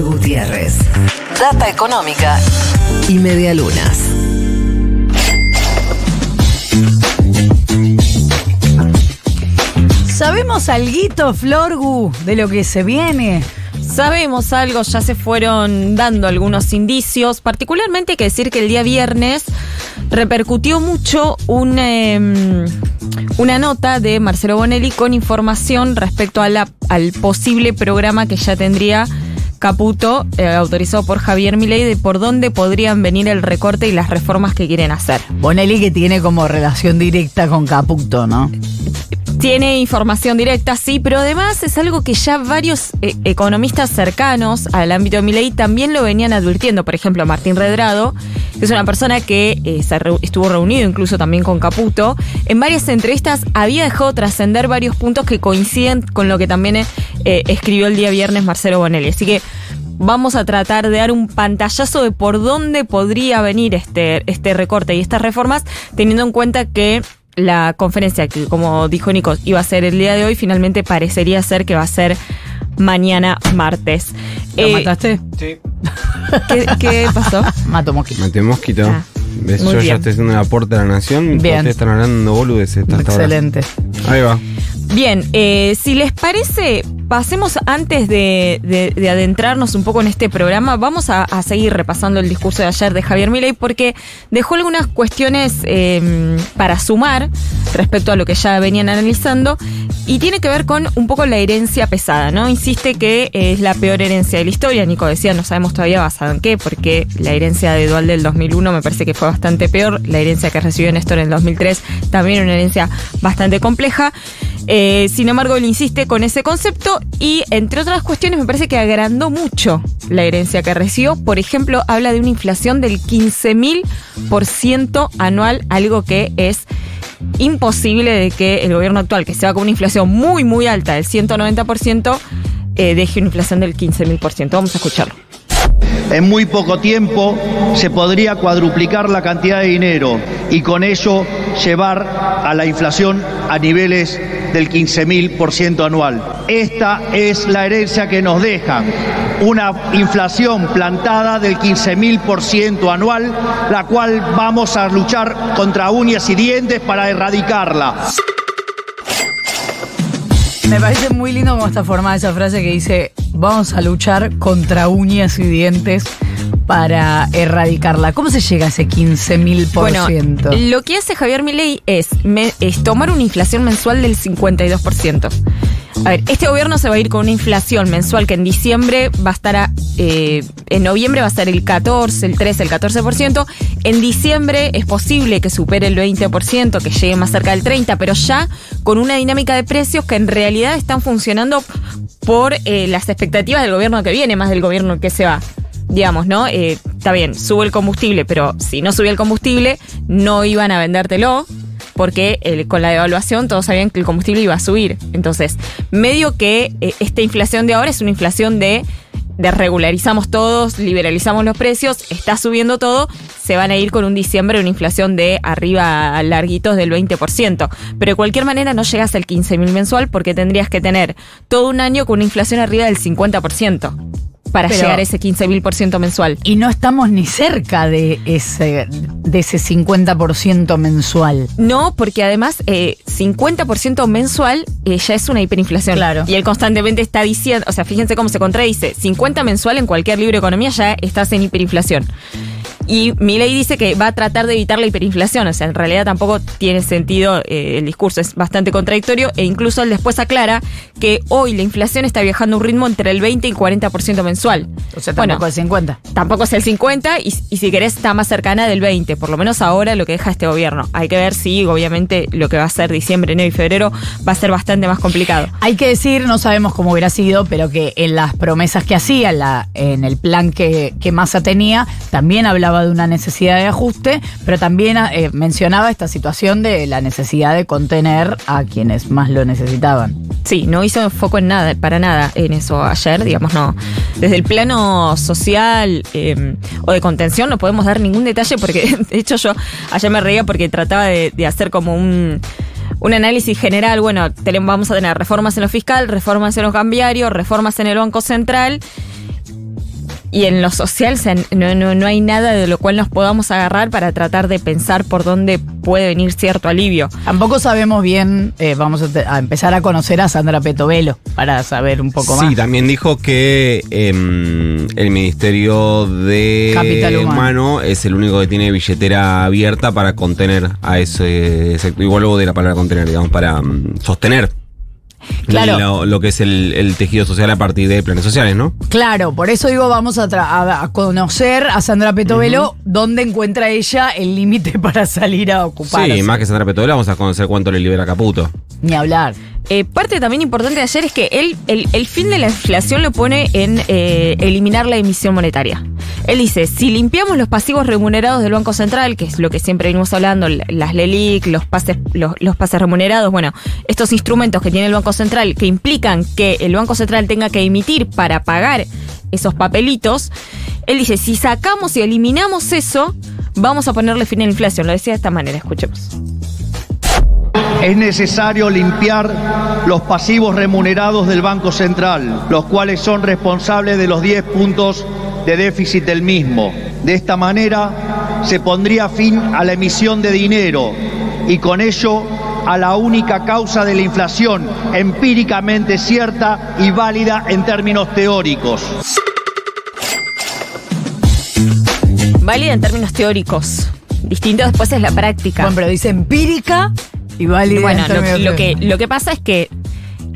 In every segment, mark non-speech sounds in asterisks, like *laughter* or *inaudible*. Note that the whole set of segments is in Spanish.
Flor Gutiérrez. Data económica y medialunas. ¿Sabemos algo, Florgu, de lo que se viene? Sabemos algo, ya se fueron dando algunos indicios, particularmente hay que decir que el día viernes repercutió mucho un, em, una nota de Marcelo Bonelli con información respecto a la, al posible programa que ya tendría Caputo, eh, autorizado por Javier Milei, de por dónde podrían venir el recorte y las reformas que quieren hacer. Bonelli que tiene como relación directa con Caputo, ¿no? Tiene información directa, sí, pero además es algo que ya varios eh, economistas cercanos al ámbito de Milei también lo venían advirtiendo. Por ejemplo, Martín Redrado, que es una persona que eh, se re- estuvo reunido incluso también con Caputo. En varias entrevistas había dejado trascender varios puntos que coinciden con lo que también eh, escribió el día viernes Marcelo Bonelli. Así que vamos a tratar de dar un pantallazo de por dónde podría venir este, este recorte y estas reformas, teniendo en cuenta que la conferencia que, como dijo Nico, iba a ser el día de hoy, finalmente parecería ser que va a ser mañana martes. ¿Lo Eh, mataste? Sí. ¿qué, qué *laughs* pasó? Mato mosquito. Mate mosquito. Ah, Yo bien. ya estoy haciendo el aporte a la nación. mientras Bien. Ustedes están hablando ahora. Excelente. Ahí va. Bien, eh, si les parece, pasemos antes de, de- de adentrarnos un poco en este programa, vamos a, seguir repasando el discurso de ayer de Javier Milei porque dejó algunas cuestiones eh, para sumar respecto a lo que ya venían analizando y tiene que ver con un poco la herencia pesada, ¿no? Insiste que es la peor herencia de la historia, Nico decía, no sabemos todavía basado en qué, porque la herencia de Dual del 2001 me parece que fue bastante peor, la herencia que recibió Néstor en el 2003 también una herencia bastante compleja. Eh, sin embargo, él insiste con ese concepto y, entre otras cuestiones, me parece que agrandó mucho la herencia que recibió. Por ejemplo, habla de una inflación del 15.000% anual, algo que es imposible de que el gobierno actual, que se va con una inflación muy, muy alta del 190%, eh, deje una inflación del 15.000%. Vamos a escucharlo. En muy poco tiempo se podría cuadruplicar la cantidad de dinero y con ello llevar a la inflación a niveles del 15.000% anual. Esta es la herencia que nos dejan, una inflación plantada del 15.000% anual, la cual vamos a luchar contra uñas y dientes para erradicarla. Me parece muy lindo cómo está formada esa frase que dice, vamos a luchar contra uñas y dientes para erradicarla. ¿Cómo se llega a ese 15.000%? Bueno, lo que hace Javier Milei es, tomar una inflación mensual del 52%. A ver, este gobierno se va a ir con una inflación mensual que en diciembre va a estar a, eh, en noviembre va a ser el 14, el 13, el 14%. En diciembre es posible que supere el 20%, que llegue más cerca del 30%, pero ya con una dinámica de precios que en realidad están funcionando por eh, las expectativas del gobierno que viene, más del gobierno que se va digamos, ¿no? Eh, está bien, sube el combustible, pero si no subía el combustible, no iban a vendértelo, porque con la devaluación todos sabían que el combustible iba a subir. Entonces, medio que eh, esta inflación de ahora es una inflación de, de regularizamos todos, liberalizamos los precios, está subiendo todo, se van a ir con un diciembre una inflación de arriba larguitos del 20%. Pero de cualquier manera no llegas al 15.000 mensual porque tendrías que tener todo un año con una inflación arriba del 50% para Pero- llegar a ese 15.000% mensual. Y no estamos ni cerca de ese, de ese 50% mensual. No, porque además eh, 50% mensual eh, ya es una hiperinflación. Claro. Y él constantemente está diciendo, o sea, fíjense cómo se contradice, 50 mensual en cualquier libro de economía ya estás en hiperinflación. Y Milei dice que va a tratar de evitar la hiperinflación, o sea, en realidad tampoco tiene sentido eh, el discurso, es bastante contradictorio e incluso él después aclara que hoy la inflación está viajando a un ritmo entre el 20 y 40% mensual. O sea, Bueno, tampoco de 50. tampoco es el 50 y, y si querés está más cercana del 20, por lo menos ahora lo que deja este gobierno. Hay que ver si obviamente lo que va a ser diciembre, enero y febrero va a ser bastante más complicado. Hay que decir, no sabemos cómo hubiera sido, pero que en las promesas que hacía, en, la- en el plan que, que Massa tenía, también hablaba de una necesidad de ajuste, pero también eh, mencionaba esta situación de la necesidad de contener a quienes más lo necesitaban. Sí, no hizo foco en nada, para nada en eso ayer, digamos, no. Desde el plano social eh, o de contención no podemos dar ningún detalle porque, *laughs* de hecho, yo ayer me reía porque trataba de, hacer como un, un análisis general. Bueno, vamos a tener reformas en lo fiscal, reformas en lo cambiario, reformas en el Banco Central. Y en lo social o sea, no, no, no hay nada de lo cual nos podamos agarrar para tratar de pensar por dónde puede venir cierto alivio. Tampoco sabemos bien, eh, vamos a, empezar a conocer a Sandra Petovelo para saber un poco Sí, más. también dijo que em, el Ministerio de Capital Humano. es el único que tiene billetera abierta para contener a ese sector. Igual luego de la palabra contener, digamos, para mm, sostener Claro. lo, lo que es el, el tejido social a partir de planes sociales, ¿no? Claro, por eso digo, vamos a, tra- a- a conocer a Sandra Petovelo, dónde encuentra ella el límite *laughs* para salir a ocupar. Sí, más que Sandra Petovela, vamos a conocer cuánto le libera Caputo. Ni hablar. Eh, parte también importante de ayer es que él, el, el fin de la inflación lo pone en eh, eliminar la emisión monetaria. Él dice, si limpiamos los pasivos remunerados del Banco Central, que es lo que siempre venimos hablando, la- las LELIC, los pases, los, los pases remunerados, bueno, estos instrumentos que tiene el Banco Central que implican que el Banco Central tenga que emitir para pagar esos papelitos, él dice, si sacamos y eliminamos eso, vamos a ponerle fin a la inflación. Lo decía de esta manera, escuchemos. Es necesario limpiar los pasivos remunerados del Banco Central, los cuales son responsables de los 10 puntos de déficit del mismo. De esta manera se pondría fin a la emisión de dinero y con ello a la única causa de la inflación empíricamente cierta y válida en términos teóricos. Válida en términos teóricos. Distinto después es la práctica. Bueno, pero dice empírica y válida. Bueno, en lo, que, lo que pasa es que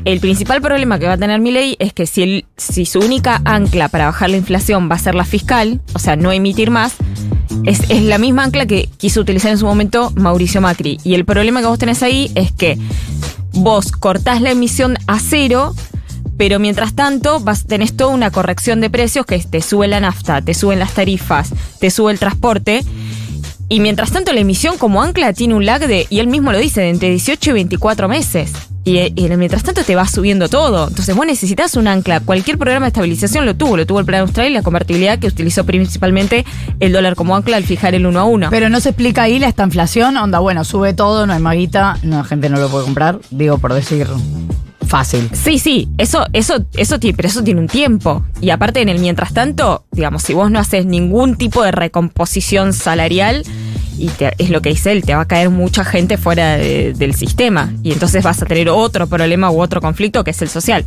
el principal problema que va a tener Milei es que si, el- si su única ancla para bajar la inflación va a ser la fiscal, o sea, no emitir más, es, es la misma ancla que quiso utilizar en su momento Mauricio Macri. Y el problema que vos tenés ahí es que vos cortás la emisión a cero, pero mientras tanto vas, tenés toda una corrección de precios que te sube la nafta, te suben las tarifas, te sube el transporte. Y mientras tanto la emisión como ancla tiene un lag de, y él mismo lo dice, de entre 18 y 24 meses. Y, mientras tanto te va subiendo todo. Entonces vos necesitas un ancla. Cualquier programa de estabilización lo tuvo. Lo tuvo el Plan Austral y la convertibilidad que utilizó principalmente el dólar como ancla al fijar el uno a uno. Pero no se explica ahí la esta inflación, onda, bueno, sube todo, no hay maguita, no, la gente no lo puede comprar, digo por decir fácil. Sí, sí, eso, eso, eso pero eso tiene un tiempo. Y aparte, en el mientras tanto, digamos, si vos no haces ningún tipo de recomposición salarial, y te- es lo que dice él, te va a caer mucha gente fuera de- del sistema. Y entonces vas a tener otro problema u otro conflicto que es el social.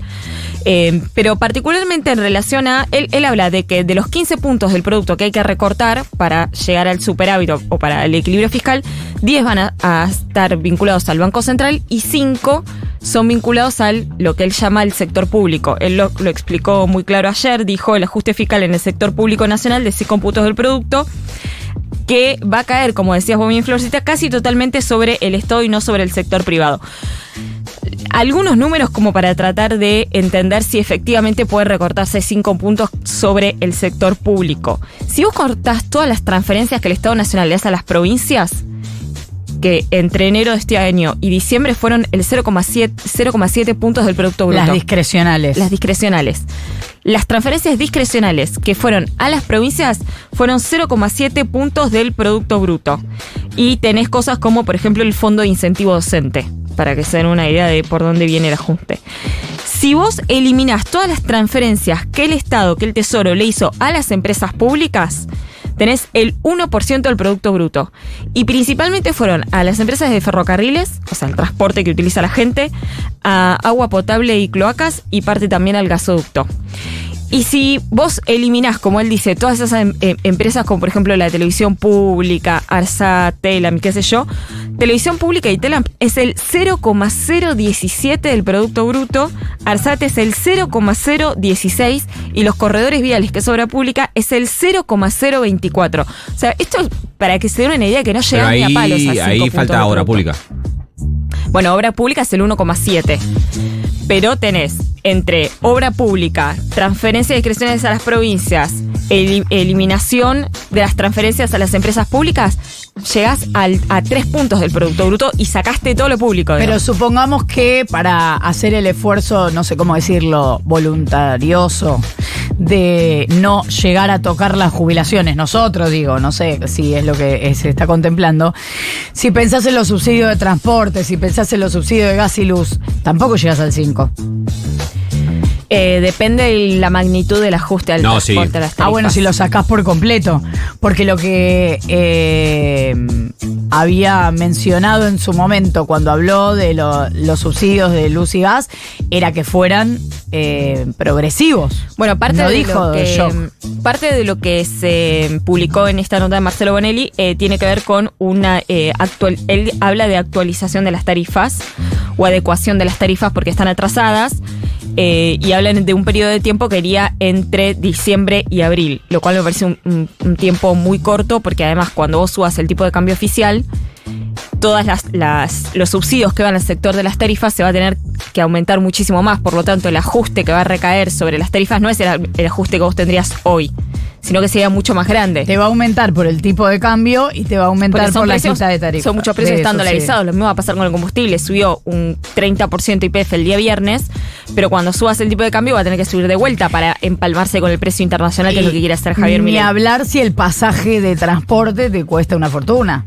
Eh, pero particularmente en relación a. Él, él habla de que de los 15 puntos del producto que hay que recortar para llegar al superávit o, o para el equilibrio fiscal, 10 van a, a estar vinculados al Banco Central y 5 son vinculados al lo que él llama el sector público. Él lo, lo explicó muy claro ayer, dijo el ajuste fiscal en el sector público nacional de 5 puntos del producto que va a caer, como decías bien, Florcita, casi totalmente sobre el Estado y no sobre el sector privado. Algunos números como para tratar de entender si efectivamente puede recortarse 5 puntos sobre el sector público. Si vos cortás todas las transferencias que el Estado Nacional le hace a las provincias, que entre enero de este año y diciembre fueron el 0,7 0,7 puntos del Producto Bruto. Las discrecionales. Las discrecionales. Las transferencias discrecionales que fueron a las provincias fueron 0,7 puntos del Producto Bruto. Y tenés cosas como, por ejemplo, el Fondo de Incentivo Docente, para que se den una idea de por dónde viene el ajuste. Si vos eliminás todas las transferencias que el Estado, que el Tesoro le hizo a las empresas públicas, tenés el 1% del Producto Bruto. Y principalmente fueron a las empresas de ferrocarriles, o sea, el transporte que utiliza la gente, a agua potable y cloacas y parte también al gasoducto. Y si vos eliminás, como él dice, todas esas em- em- empresas como por ejemplo la televisión pública, Arsat, Telam, qué sé yo, televisión pública y Telam es el 0,017 del Producto Bruto, Arsat es el 0,016 y los corredores viales, que es obra pública, es el 0,024. O sea, esto es para que se den una idea que no llegan ni a palos a ahí, falta obra pública. Bueno, obra pública es el 1,7. Pero tenés entre obra pública, transferencias discrecionales a las provincias, eli- eliminación de las transferencias a las empresas públicas, llegás al- a tres puntos del Producto Bruto y sacaste todo lo público. Pero supongamos que para hacer el esfuerzo, no sé cómo decirlo, voluntarioso, de no llegar a tocar las jubilaciones, nosotros digo, no sé si es lo que se está contemplando, si pensás en los subsidios de transporte, si pensás en los subsidios de gas y luz, tampoco llegas al 5. Eh, depende de la magnitud del ajuste al No, sí. transporte a las Ah, bueno, tarifas. si lo sacás por completo. Porque lo que eh, había mencionado en su momento cuando habló de lo- los subsidios de luz y gas era que fueran eh, progresivos. Bueno, parte No de dijo lo que shock. parte de lo que se publicó en esta nota de Marcelo Bonelli eh, tiene que ver con una eh, actual. Él habla de actualización de las tarifas o adecuación de las tarifas porque están atrasadas. Eh, y hablan de un periodo de tiempo que iría entre diciembre y abril, lo cual me parece un, tiempo muy corto porque además cuando vos subas el tipo de cambio oficial, todas las, las- los subsidios que van al sector de las tarifas se va a tener que aumentar muchísimo más. Por lo tanto, el ajuste que va a recaer sobre las tarifas no es el, el ajuste que vos tendrías hoy, sino que sería mucho más grande. Te va a aumentar por el tipo de cambio y te va a aumentar por la quita de tarifa. Son muchos precios estandarizados. Lo mismo va a pasar con el combustible. Subió un 30% IPF el día viernes, pero cuando subas el tipo de cambio va a tener que subir de vuelta para empalmarse con el precio internacional, que es lo que quiere hacer Javier Ni Milei. hablar si el pasaje de transporte te cuesta una fortuna.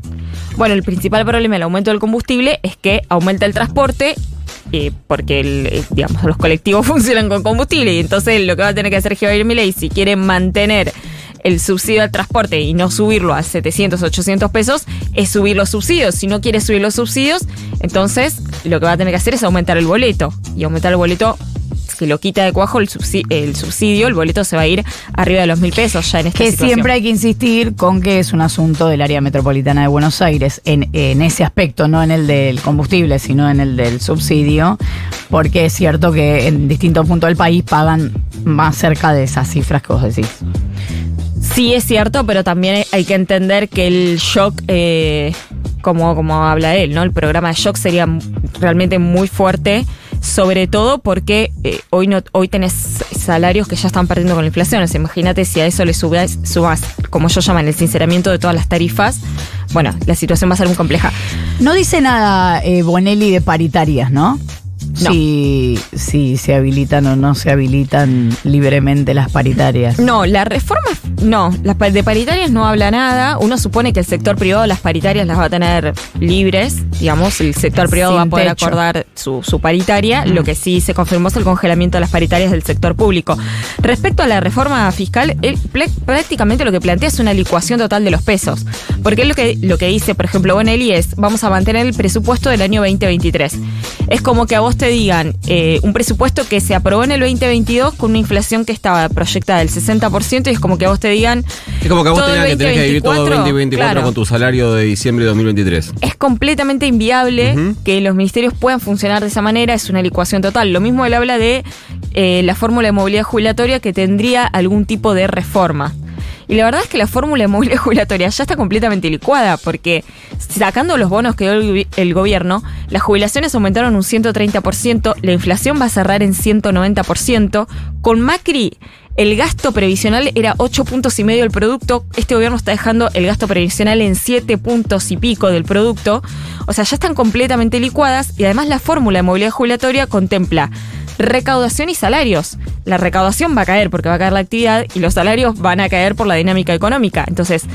Bueno, el principal problema del aumento del combustible es que aumenta el transporte. Eh, porque el, eh, digamos los colectivos *laughs* funcionan con combustible y entonces lo que va a tener que hacer Javier Milei si quiere mantener el subsidio al transporte y no subirlo a 700, 800 pesos es subir los subsidios. Si no quiere subir los subsidios, entonces lo que va a tener que hacer es aumentar el boleto y aumentar el boleto que lo quita de cuajo el subsidio, el boleto se va a ir arriba de los mil pesos ya en esta Que situación. siempre hay que insistir con que es un asunto del área metropolitana de Buenos Aires, en, en ese aspecto, no en el del combustible, sino en el del subsidio, porque es cierto que en distintos puntos del país pagan más cerca de esas cifras que vos decís. Sí, es cierto, pero también hay que entender que el shock, eh, como, como habla él, ¿no? El programa de shock sería realmente muy fuerte, sobre todo porque eh, hoy no hoy tenés salarios que ya están perdiendo con la inflación. O sea, imagínate si a eso le subas, subas, como yo llaman, el sinceramiento de todas las tarifas. Bueno, la situación va a ser muy compleja. No dice nada eh, Bonelli de paritarias, ¿no? No. Si, si se habilitan o no se habilitan libremente las paritarias. No, la reforma, no, las de paritarias no habla nada. Uno supone que el sector privado las paritarias las va a tener libres, digamos, el sector privado Sin va a poder techo. acordar su, su paritaria. Lo que sí se confirmó es el congelamiento de las paritarias del sector público. Respecto a la reforma fiscal, él prácticamente lo que plantea es una licuación total de los pesos. Porque él lo que, lo que dice, por ejemplo, Bonelli es, vamos a mantener el presupuesto del año 2023. Es como que a vos te digan eh, un presupuesto que se aprobó en el 2022 con una inflación que estaba proyectada del 60% y es como que a vos te digan... Es como que a vos el tenías que, tenés que vivir todo el 2024 claro. con tu salario de diciembre de 2023. Es completamente inviable que los ministerios puedan funcionar de esa manera, es una licuación total. Lo mismo él habla de eh, la fórmula de movilidad jubilatoria que tendría algún tipo de reforma. Y la verdad es que la fórmula jubilatoria *laughs* ya está completamente licuada, porque sacando los bonos que dio el gobierno, las jubilaciones aumentaron un 130%, la inflación va a cerrar en 190%. Con Macri, el gasto previsional era 8 puntos y medio del producto. Este gobierno está dejando el gasto previsional en 7 puntos y pico del producto. O sea, ya están completamente licuadas y además la fórmula de movilidad jubilatoria contempla recaudación y salarios. La recaudación va a caer porque va a caer la actividad y los salarios van a caer por la dinámica económica. Entonces,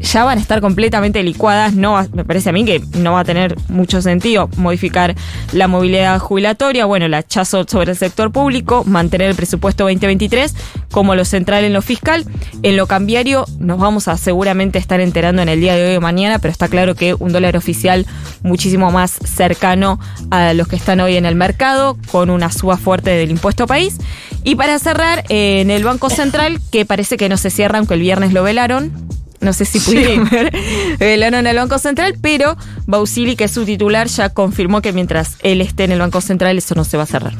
ya van a estar completamente licuadas. No me parece a mí que no va a tener mucho sentido modificar la movilidad jubilatoria, bueno, el hachazo sobre el sector público, mantener el presupuesto 2023 como lo central en lo fiscal. En lo cambiario nos vamos a seguramente estar enterando en el día de hoy o mañana, pero está claro que un dólar oficial muchísimo más cercano a los que están hoy en el mercado, con una suba fuerte del impuesto país. Y para cerrar, eh, en el Banco Central, que parece que no se cierra, aunque el viernes lo velaron. No sé si pudieron ver. *laughs* Velaron al Banco Central, pero Bausili, que es su titular, ya confirmó que mientras él esté en el Banco Central, eso no se va a cerrar.